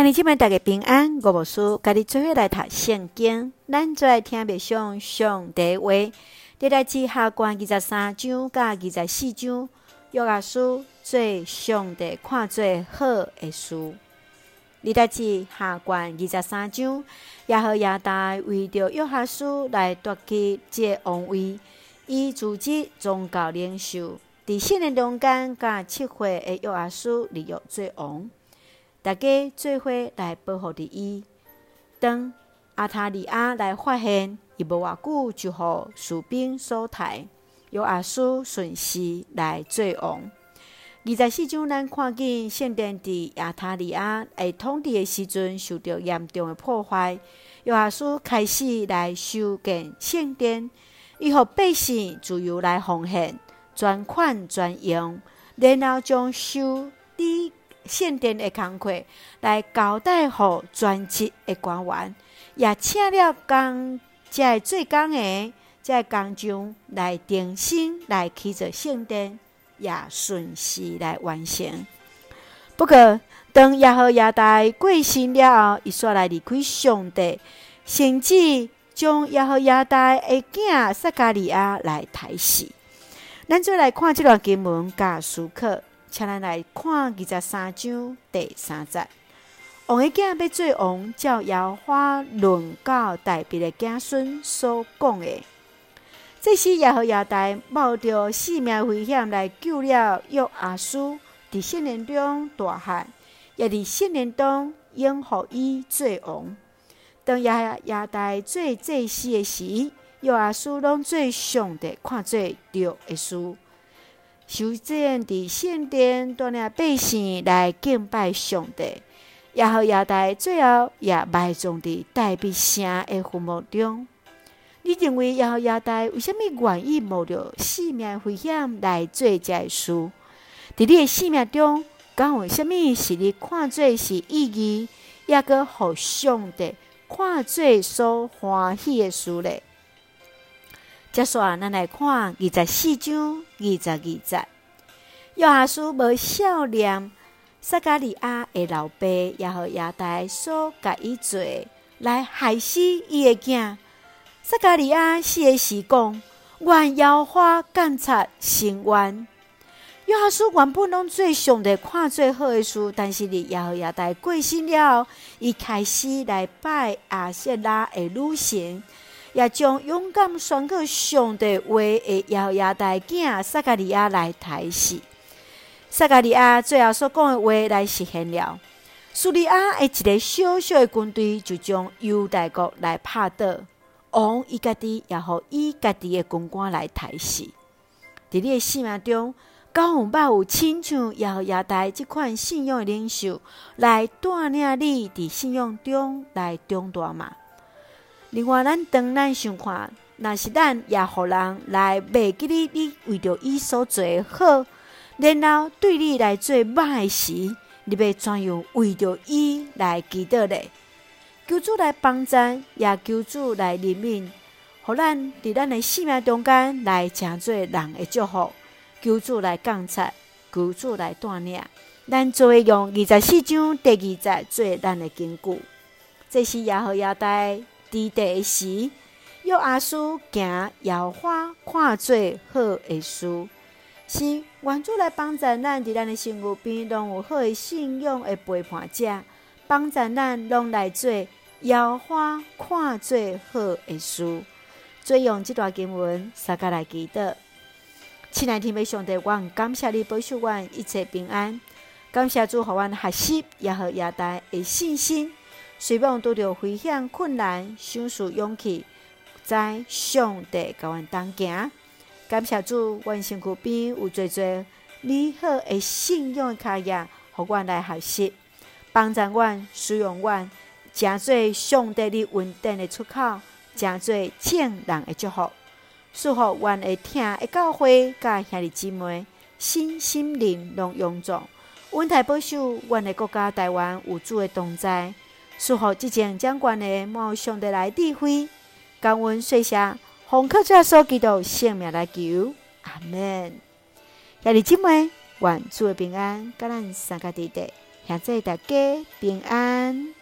兄弟姐妹，大家平安。我无事，家己做伙来读圣经。咱做来听默想上帝话。历代志下卷二十三章甲二十四章，约阿苏做上帝看做好的事。历代志下卷二十三章，耶何亚大为着约阿苏来夺取这王位，伊组织宗教领袖，伫四年中间，甲七岁的约阿苏立约做王。大家做伙来保护着伊。当亚他利亚来发现，伊无偌久就互士兵所杀，约阿苏顺势来做王。二十四章咱看见圣殿伫亚他利亚会统治的时阵受到严重的破坏，约阿苏开始来修建圣殿，伊互百姓自由来奉献，全款专用，然后将修。圣殿的工课来交代予专职的官员，也请了工，才做工的，在工匠来定心来砌造圣殿，也顺势来完成。不过，当耶和亚大过身了后，伊煞来离开上帝，甚至将耶和亚大的囝撒迦利亚来抬死。咱再来看这段经文，加思考。请咱来看二十三章第三节。王的囝要做王，照耶和华论到大卫的子孙所讲的。这时耶和亚大冒着性命危险来救了约阿叔，伫圣殿中大喊，也伫圣殿中应予伊做王。当耶何亚大做这事的时，约阿叔拢做上帝看做对的事。修建伫圣殿，带领百姓来敬拜上帝。然后亚大最后也埋葬伫大卫城的坟墓中。你认为耶何亚大为虾米愿意冒着性命危险来做这事？伫你的性命中，敢有虾米是你看做是意义，也阁互上帝看做所欢喜的事呢？接下来，咱来看二十四章二十二节。约阿苏无孝念撒迦利亚的老爸，耶何亚大所甲伊做，来害死伊的囝。撒迦利亚死的时讲，愿耶和华监察伸冤。约阿苏原本拢做上帝看最好的事，但是伫耶何亚大过身了，伊开始来拜亚舍拉的女神。也将勇敢宣告上帝话的耶何亚大囝撒迦利亚来杀死。撒迦利亚最后所讲的话来实现了。苏利亚的一个小小的军队就将犹大国来拍倒，王伊家己也互伊家己的军官来杀死。伫你的生命中，敢有捌有亲像耶何亚大这款信仰的领袖来带领你伫信仰中来长大吗？另外，咱当咱想看，若是咱也互人来袂记你，你为着伊所做的好，然后对你来做歹时，你要怎样为着伊来祈祷呢？求主来帮助，也求主来怜悯，互咱伫咱的生命中间来成做人的祝福。求主来监察，求主来带领，咱做用二十四章第二节做咱的根据。这是耶何亚大。伫第时，约阿叔行耶和华看做好的事，是愿主来帮助咱伫咱的生活边，拢有好的信仰的陪伴者，帮助咱拢来做耶和华看做好的事。最用这段经文，大家来祈祷。亲爱的天父上帝，我感谢你保守我一切平安，感谢主，互阮学习耶何亚大的信心。随望拄着危险困难，想出勇气，在上帝甲阮同行。感谢主，阮身躯边有侪侪美好的信仰的脚印，互阮来学习，帮助阮使用阮，成做上帝的稳定的出口，成做众人的祝福。祝福阮会听的教会，甲兄弟姊妹，心心灵拢勇壮，稳台保守阮的国家台湾有主的同在。祝福即前掌权的莫上的来智慧，感恩岁下红客在所基督性命来求，阿门。兄弟姊妹，愿主的平安，甲咱三个弟弟，现在大家平安。